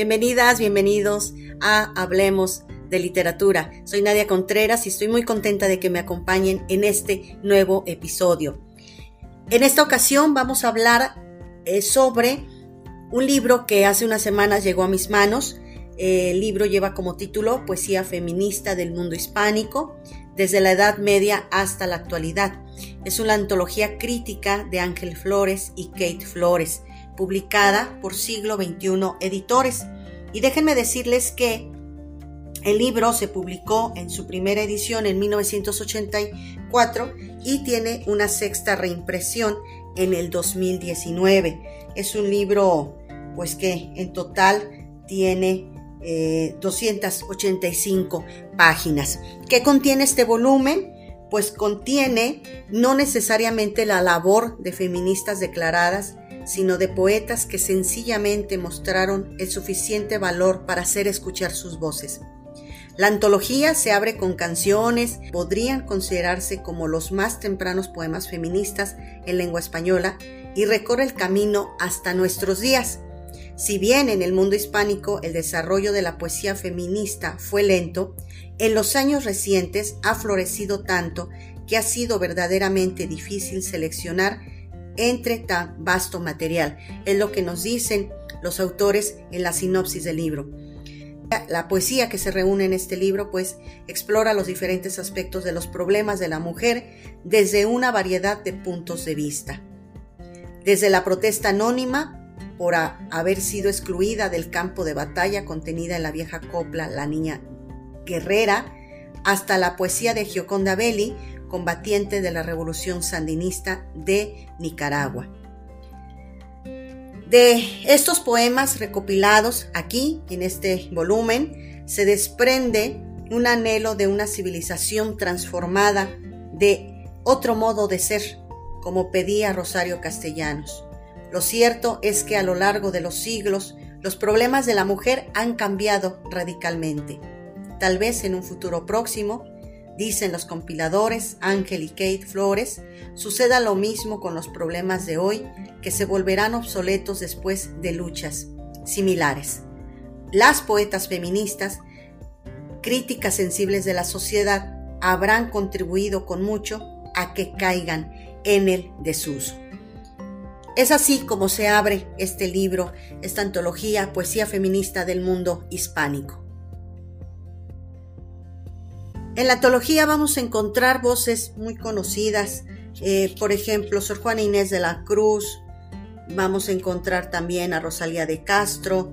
Bienvenidas, bienvenidos a Hablemos de Literatura. Soy Nadia Contreras y estoy muy contenta de que me acompañen en este nuevo episodio. En esta ocasión vamos a hablar eh, sobre un libro que hace unas semanas llegó a mis manos. el libro lleva como título Poesía feminista del mundo hispánico, desde la Edad Media hasta la actualidad. Es una antología crítica de Ángel Flores y Kate Flores publicada por Siglo XXI Editores. Y déjenme decirles que el libro se publicó en su primera edición en 1984 y tiene una sexta reimpresión en el 2019. Es un libro pues que en total tiene 285 eh, páginas. ¿Qué contiene este volumen? Pues contiene no necesariamente la labor de feministas declaradas, sino de poetas que sencillamente mostraron el suficiente valor para hacer escuchar sus voces. La antología se abre con canciones, podrían considerarse como los más tempranos poemas feministas en lengua española y recorre el camino hasta nuestros días. Si bien en el mundo hispánico el desarrollo de la poesía feminista fue lento, en los años recientes ha florecido tanto que ha sido verdaderamente difícil seleccionar entre tan vasto material. Es lo que nos dicen los autores en la sinopsis del libro. La poesía que se reúne en este libro pues explora los diferentes aspectos de los problemas de la mujer desde una variedad de puntos de vista. Desde la protesta anónima por haber sido excluida del campo de batalla contenida en la vieja copla La Niña Guerrera, hasta la poesía de Gioconda Belli combatiente de la Revolución Sandinista de Nicaragua. De estos poemas recopilados aquí en este volumen se desprende un anhelo de una civilización transformada de otro modo de ser, como pedía Rosario Castellanos. Lo cierto es que a lo largo de los siglos los problemas de la mujer han cambiado radicalmente. Tal vez en un futuro próximo Dicen los compiladores Ángel y Kate Flores, suceda lo mismo con los problemas de hoy que se volverán obsoletos después de luchas similares. Las poetas feministas, críticas sensibles de la sociedad, habrán contribuido con mucho a que caigan en el desuso. Es así como se abre este libro, esta antología Poesía Feminista del Mundo Hispánico. En la antología vamos a encontrar voces muy conocidas, eh, por ejemplo, Sor Juana Inés de la Cruz, vamos a encontrar también a Rosalía de Castro,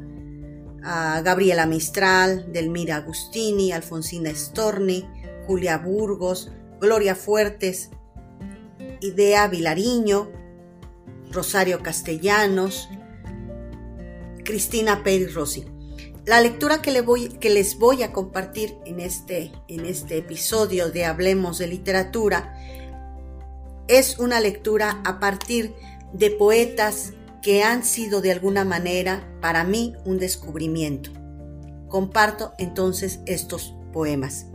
a Gabriela Mistral, Delmira Agustini, Alfonsina Storni, Julia Burgos, Gloria Fuertes, Idea Vilariño, Rosario Castellanos, Cristina Pérez Rossi. La lectura que, les voy a compartir en este, en este episodio de Hablemos de Literatura es una lectura a partir de poetas que han sido de alguna manera para mí un descubrimiento. Comparto entonces estos poemas.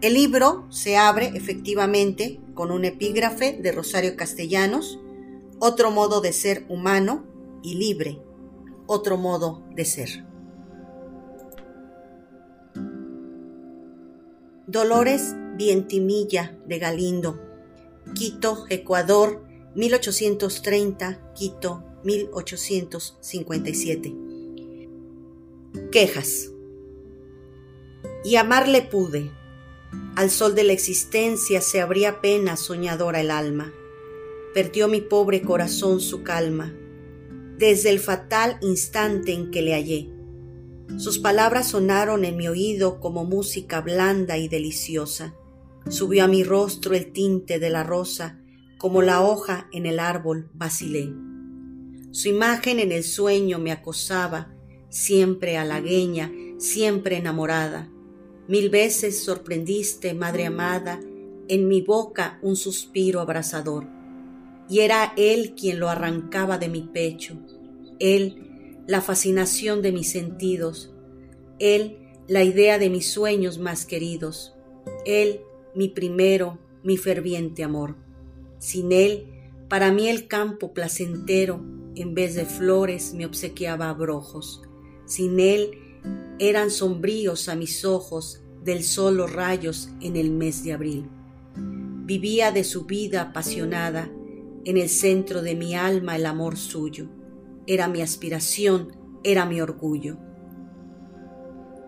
El libro se abre efectivamente con un epígrafe de Rosario Castellanos, otro modo de ser humano y libre, otro modo de ser. Dolores Vientimilla de Galindo, Quito, Ecuador, 1830, Quito, 1857. Quejas. Y amarle pude al sol de la existencia se abría pena soñadora el alma. Perdió mi pobre corazón su calma, desde el fatal instante en que le hallé. Sus palabras sonaron en mi oído como música blanda y deliciosa. Subió a mi rostro el tinte de la rosa, como la hoja en el árbol vacilé. Su imagen en el sueño me acosaba, siempre halagueña, siempre enamorada Mil veces sorprendiste, Madre amada, en mi boca un suspiro abrasador. Y era Él quien lo arrancaba de mi pecho, Él, la fascinación de mis sentidos, Él, la idea de mis sueños más queridos. Él, mi primero, mi ferviente amor. Sin Él, para mí el campo placentero, en vez de flores, me obsequiaba abrojos. Sin Él, eran sombríos a mis ojos del sol los rayos en el mes de abril. Vivía de su vida apasionada, en el centro de mi alma el amor suyo. Era mi aspiración, era mi orgullo.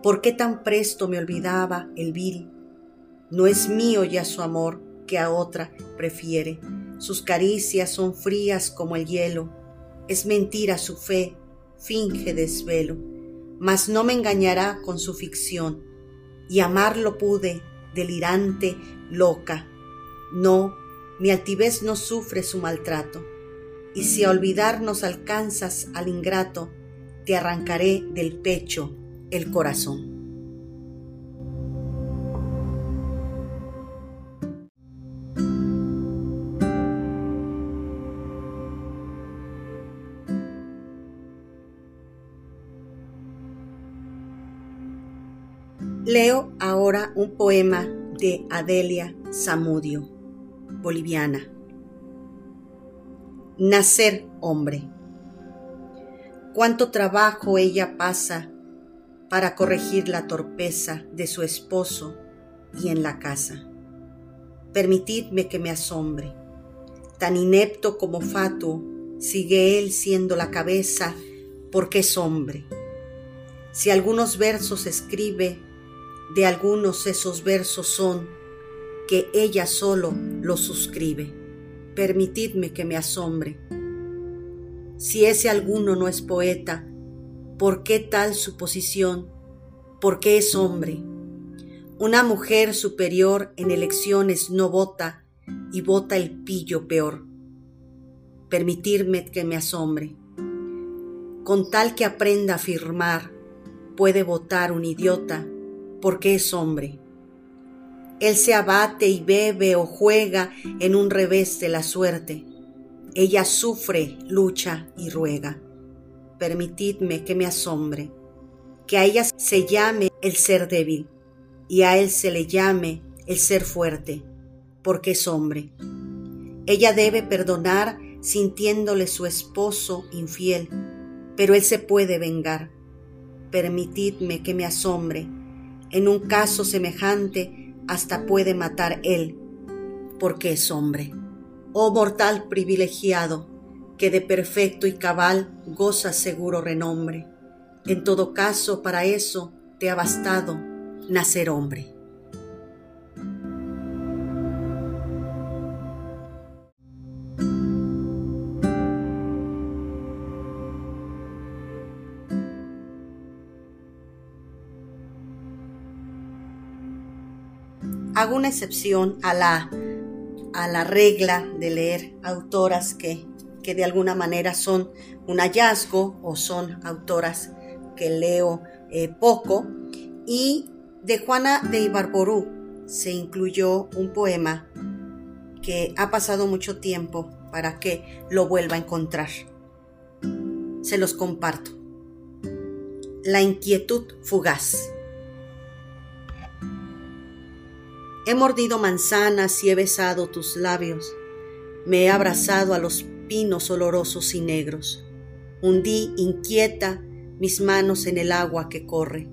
¿Por qué tan presto me olvidaba el vil? No es mío ya su amor, que a otra prefiere. Sus caricias son frías como el hielo. Es mentira su fe, finge desvelo. Mas no me engañará con su ficción. Y amarlo pude, delirante, loca. No, mi altivez no sufre su maltrato. Y si a olvidarnos alcanzas al ingrato, te arrancaré del pecho el corazón. Leo ahora un poema de Adelia Zamudio, boliviana. Nacer hombre. Cuánto trabajo ella pasa para corregir la torpeza de su esposo y en la casa. Permitidme que me asombre. Tan inepto como fatuo, sigue él siendo la cabeza porque es hombre. Si algunos versos escribe, de algunos esos versos son que ella solo los suscribe. Permitidme que me asombre. Si ese alguno no es poeta, ¿por qué tal suposición? ¿Por qué es hombre? Una mujer superior en elecciones no vota y vota el pillo peor. Permitirme que me asombre. Con tal que aprenda a afirmar, puede votar un idiota porque es hombre. Él se abate y bebe o juega en un revés de la suerte. Ella sufre, lucha y ruega. Permitidme que me asombre, que a ella se llame el ser débil y a él se le llame el ser fuerte, porque es hombre. Ella debe perdonar sintiéndole su esposo infiel, pero él se puede vengar. Permitidme que me asombre, en un caso semejante hasta puede matar él, porque es hombre. Oh mortal privilegiado, que de perfecto y cabal goza seguro renombre. En todo caso, para eso te ha bastado nacer hombre. Hago una excepción a la, a la regla de leer autoras que, que de alguna manera son un hallazgo o son autoras que leo eh, poco. Y de Juana de Ibarború se incluyó un poema que ha pasado mucho tiempo para que lo vuelva a encontrar. Se los comparto. La inquietud fugaz. He mordido manzanas y he besado tus labios. Me he abrazado a los pinos olorosos y negros. Hundí inquieta mis manos en el agua que corre.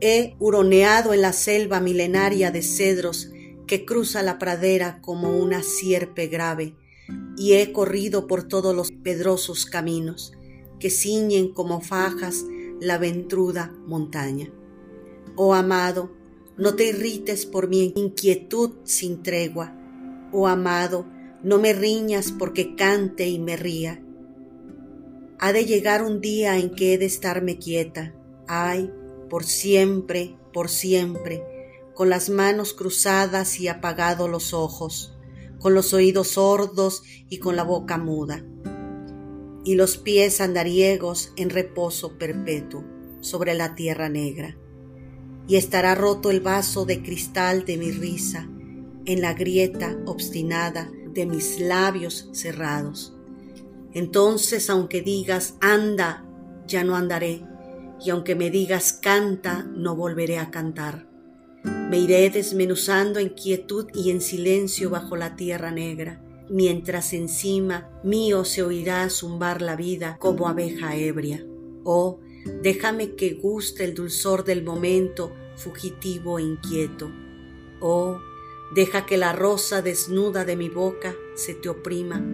He huroneado en la selva milenaria de cedros que cruza la pradera como una sierpe grave, y he corrido por todos los pedrosos caminos que ciñen como fajas la ventruda montaña. Oh amado, no te irrites por mi inquietud sin tregua. Oh amado, no me riñas porque cante y me ría. Ha de llegar un día en que he de estarme quieta. Ay, por siempre, por siempre, con las manos cruzadas y apagados los ojos, con los oídos sordos y con la boca muda, y los pies andariegos en reposo perpetuo sobre la tierra negra y estará roto el vaso de cristal de mi risa en la grieta obstinada de mis labios cerrados. Entonces, aunque digas, anda, ya no andaré, y aunque me digas canta, no volveré a cantar. Me iré desmenuzando en quietud y en silencio bajo la tierra negra, mientras encima mío se oirá zumbar la vida como abeja ebria. Oh, déjame que guste el dulzor del momento fugitivo e inquieto. Oh, deja que la rosa desnuda de mi boca se te oprima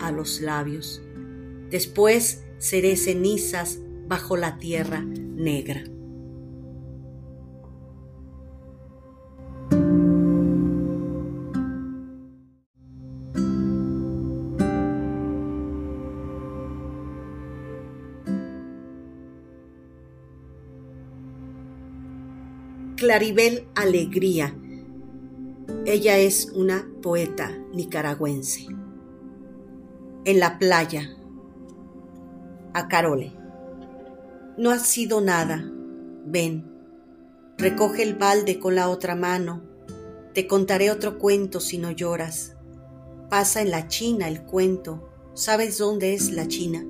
a los labios. Después seré cenizas bajo la tierra negra. Claribel Alegría. Ella es una poeta nicaragüense. En la playa. A Carole. No has sido nada. Ven. Recoge el balde con la otra mano. Te contaré otro cuento si no lloras. Pasa en la China el cuento. ¿Sabes dónde es la China?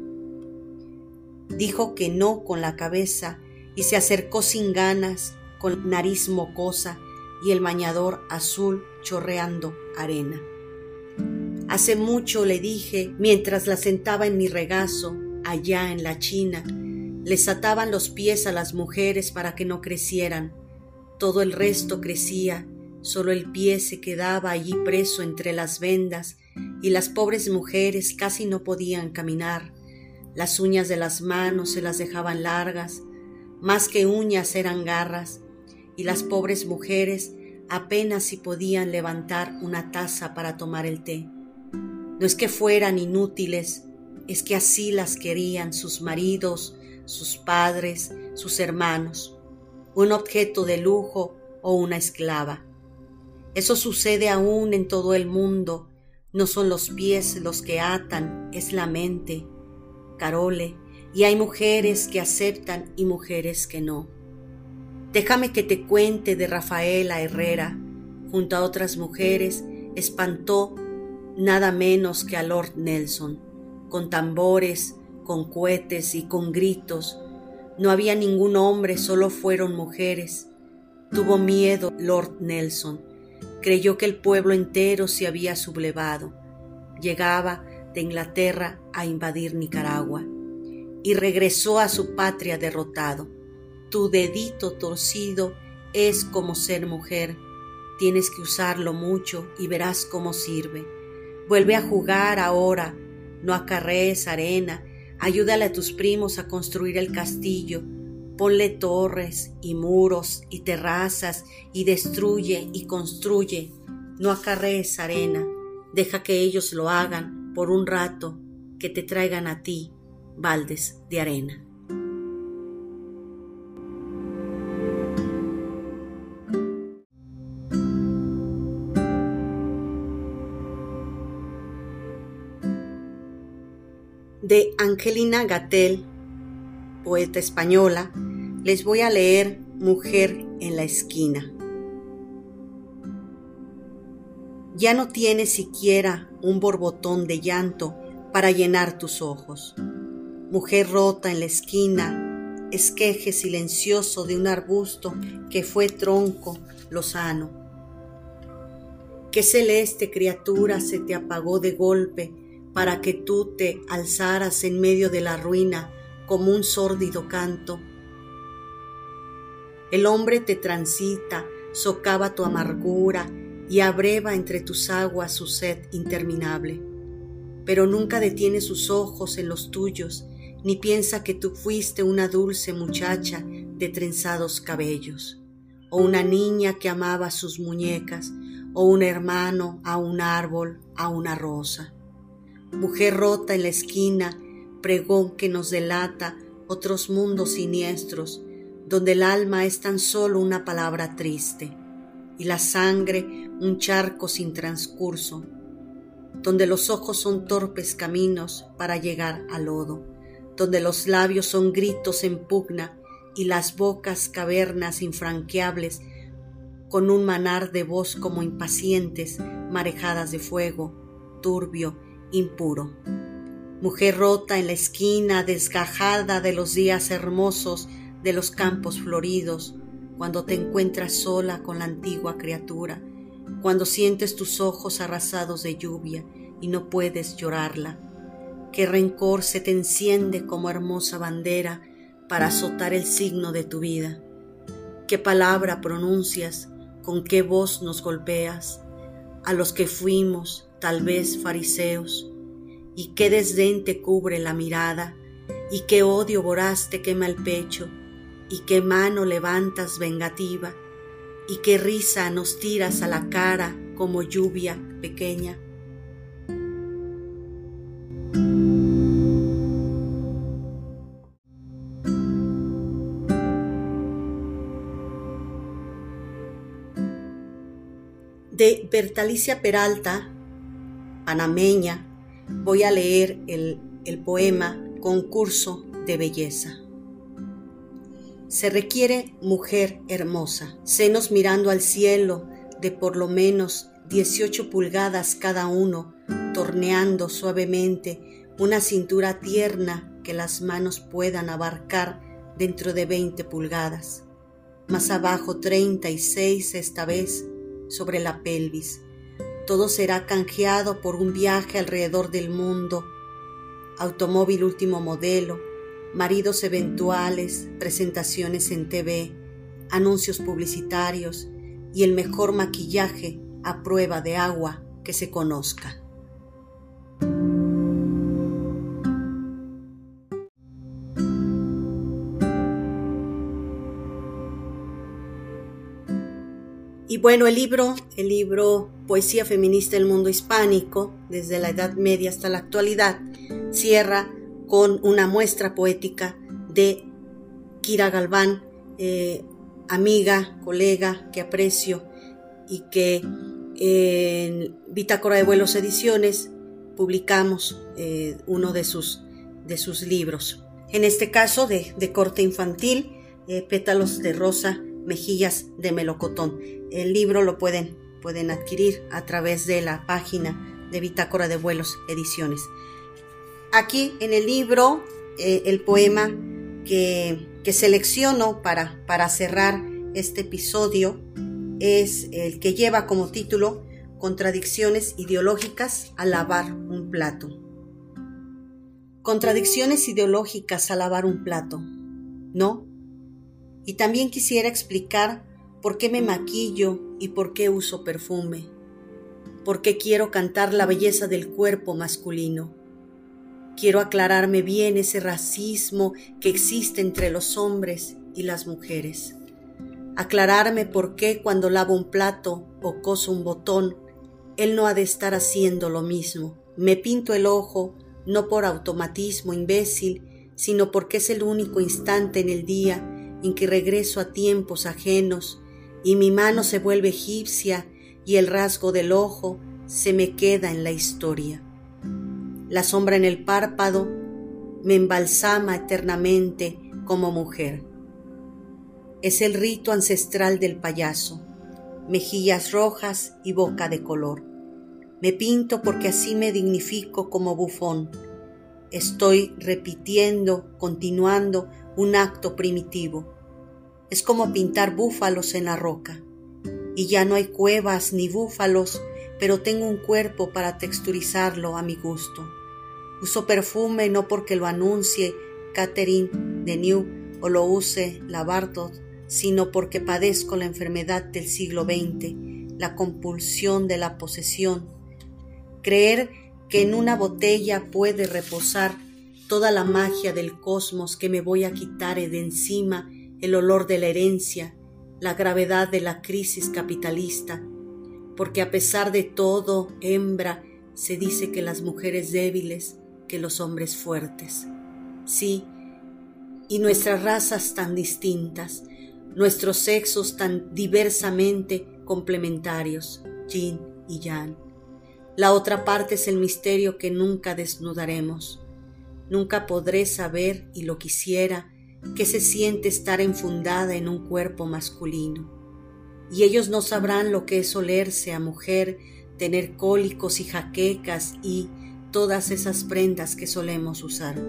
Dijo que no con la cabeza y se acercó sin ganas con nariz mocosa y el mañador azul chorreando arena. Hace mucho le dije, mientras la sentaba en mi regazo, allá en la China, les ataban los pies a las mujeres para que no crecieran. Todo el resto crecía, solo el pie se quedaba allí preso entre las vendas, y las pobres mujeres casi no podían caminar. Las uñas de las manos se las dejaban largas, más que uñas eran garras, y las pobres mujeres apenas si podían levantar una taza para tomar el té. No es que fueran inútiles, es que así las querían sus maridos, sus padres, sus hermanos, un objeto de lujo o una esclava. Eso sucede aún en todo el mundo. No son los pies los que atan, es la mente. Carole, y hay mujeres que aceptan y mujeres que no. Déjame que te cuente de Rafaela Herrera. Junto a otras mujeres, espantó nada menos que a Lord Nelson, con tambores, con cohetes y con gritos. No había ningún hombre, solo fueron mujeres. Tuvo miedo Lord Nelson. Creyó que el pueblo entero se había sublevado. Llegaba de Inglaterra a invadir Nicaragua y regresó a su patria derrotado. Tu dedito torcido es como ser mujer. Tienes que usarlo mucho y verás cómo sirve. Vuelve a jugar ahora, no acarrees arena. Ayúdale a tus primos a construir el castillo. Ponle torres y muros y terrazas y destruye y construye. No acarrees arena. Deja que ellos lo hagan por un rato, que te traigan a ti baldes de arena. De Angelina Gatel, poeta española, les voy a leer Mujer en la esquina. Ya no tienes siquiera un borbotón de llanto para llenar tus ojos. Mujer rota en la esquina, esqueje silencioso de un arbusto que fue tronco lozano. Qué celeste criatura se te apagó de golpe para que tú te alzaras en medio de la ruina como un sórdido canto. El hombre te transita, socava tu amargura y abreva entre tus aguas su sed interminable. Pero nunca detiene sus ojos en los tuyos, ni piensa que tú fuiste una dulce muchacha de trenzados cabellos, o una niña que amaba sus muñecas, o un hermano a un árbol, a una rosa mujer rota en la esquina, pregón que nos delata otros mundos siniestros, donde el alma es tan solo una palabra triste y la sangre un charco sin transcurso, donde los ojos son torpes caminos para llegar al lodo, donde los labios son gritos en pugna y las bocas cavernas infranqueables con un manar de voz como impacientes marejadas de fuego, turbio impuro. Mujer rota en la esquina, desgajada de los días hermosos, de los campos floridos, cuando te encuentras sola con la antigua criatura, cuando sientes tus ojos arrasados de lluvia y no puedes llorarla. Qué rencor se te enciende como hermosa bandera para azotar el signo de tu vida. Qué palabra pronuncias, con qué voz nos golpeas, a los que fuimos, tal vez, fariseos, y qué desdén te cubre la mirada, y qué odio voraz te quema el pecho, y qué mano levantas vengativa, y qué risa nos tiras a la cara como lluvia pequeña. De Bertalicia Peralta, panameña, voy a leer el, el poema Concurso de Belleza. Se requiere mujer hermosa, senos mirando al cielo de por lo menos 18 pulgadas cada uno, torneando suavemente una cintura tierna que las manos puedan abarcar dentro de 20 pulgadas. Más abajo 36 esta vez sobre la pelvis. Todo será canjeado por un viaje alrededor del mundo, automóvil último modelo, maridos eventuales, presentaciones en TV, anuncios publicitarios y el mejor maquillaje a prueba de agua que se conozca. Bueno, el libro, el libro Poesía Feminista del Mundo Hispánico, desde la Edad Media hasta la actualidad, cierra con una muestra poética de Kira Galván, eh, amiga, colega que aprecio y que en Bitácora de Vuelos Ediciones publicamos eh, uno de sus, de sus libros. En este caso de, corte infantil, eh, Pétalos de Rosa, Mejillas de Melocotón. El libro lo pueden, pueden adquirir a través de la página de Bitácora de Vuelos Ediciones. Aquí en el libro, eh, el poema que, que selecciono para, para cerrar este episodio es el que lleva como título Contradicciones ideológicas al lavar un plato. Contradicciones ideológicas al lavar un plato. ¿No? Y también quisiera explicar por qué me maquillo y por qué uso perfume. Por qué quiero cantar la belleza del cuerpo masculino Quiero aclararme bien ese racismo que existe entre los hombres y las mujeres. Aclararme por qué cuando lavo un plato o coso un botón, él no ha de estar haciendo lo mismo. Me pinto el ojo no por automatismo imbécil, sino porque es el único instante en el día en que regreso a tiempos ajenos y mi mano se vuelve egipcia y el rasgo del ojo se me queda en la historia. La sombra en el párpado me embalsama eternamente como mujer. Es el rito ancestral del payaso, mejillas rojas y boca de color. Me pinto porque así me dignifico como bufón. Estoy repitiendo, continuando un acto primitivo. Es como pintar búfalos en la roca. Y ya no hay cuevas ni búfalos, pero tengo un cuerpo para texturizarlo a mi gusto. Uso perfume no porque lo anuncie Catherine New o lo use la Bartot, sino porque padezco la enfermedad del siglo XX, la compulsión de la posesión. Creer que en una botella puede reposar toda la magia del cosmos que me voy a quitar de encima el olor de la herencia, la gravedad de la crisis capitalista, porque a pesar de todo, hembra, se dice que las mujeres débiles que los hombres fuertes. Sí, y nuestras razas tan distintas, nuestros sexos tan diversamente complementarios, yin y yang. La otra parte es el misterio que nunca desnudaremos. Nunca podré saber, y lo quisiera, que se siente estar enfundada en un cuerpo masculino. Y ellos no sabrán lo que es olerse a mujer, tener cólicos y jaquecas y, todas esas prendas que solemos usar.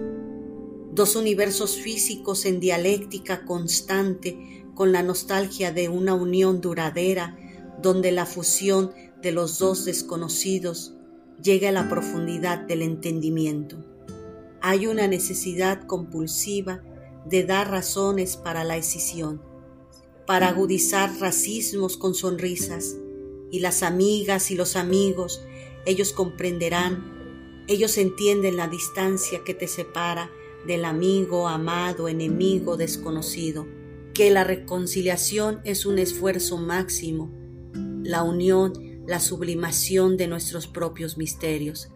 dos universos físicos en dialéctica constante con la nostalgia de una unión duradera donde la fusión de los dos desconocidos llega a la profundidad del entendimiento. Hay una necesidad compulsiva de dar razones para la escisión, para agudizar racismos con sonrisas, y las amigas y los amigos, ellos comprenderán, ellos entienden la distancia que te separa del amigo, amado, enemigo, desconocido, que la reconciliación es un esfuerzo máximo, la unión, la sublimación de nuestros propios misterios,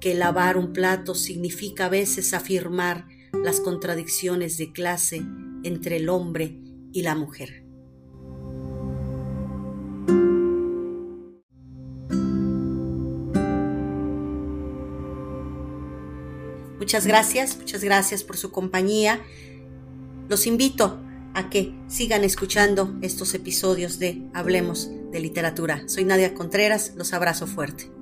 que lavar un plato significa a veces afirmar las contradicciones de clase entre el hombre y la mujer. Muchas gracias, muchas gracias por su compañía. Los invito a que sigan escuchando estos episodios de Hablemos de Literatura. Soy Nadia Contreras, los abrazo fuerte.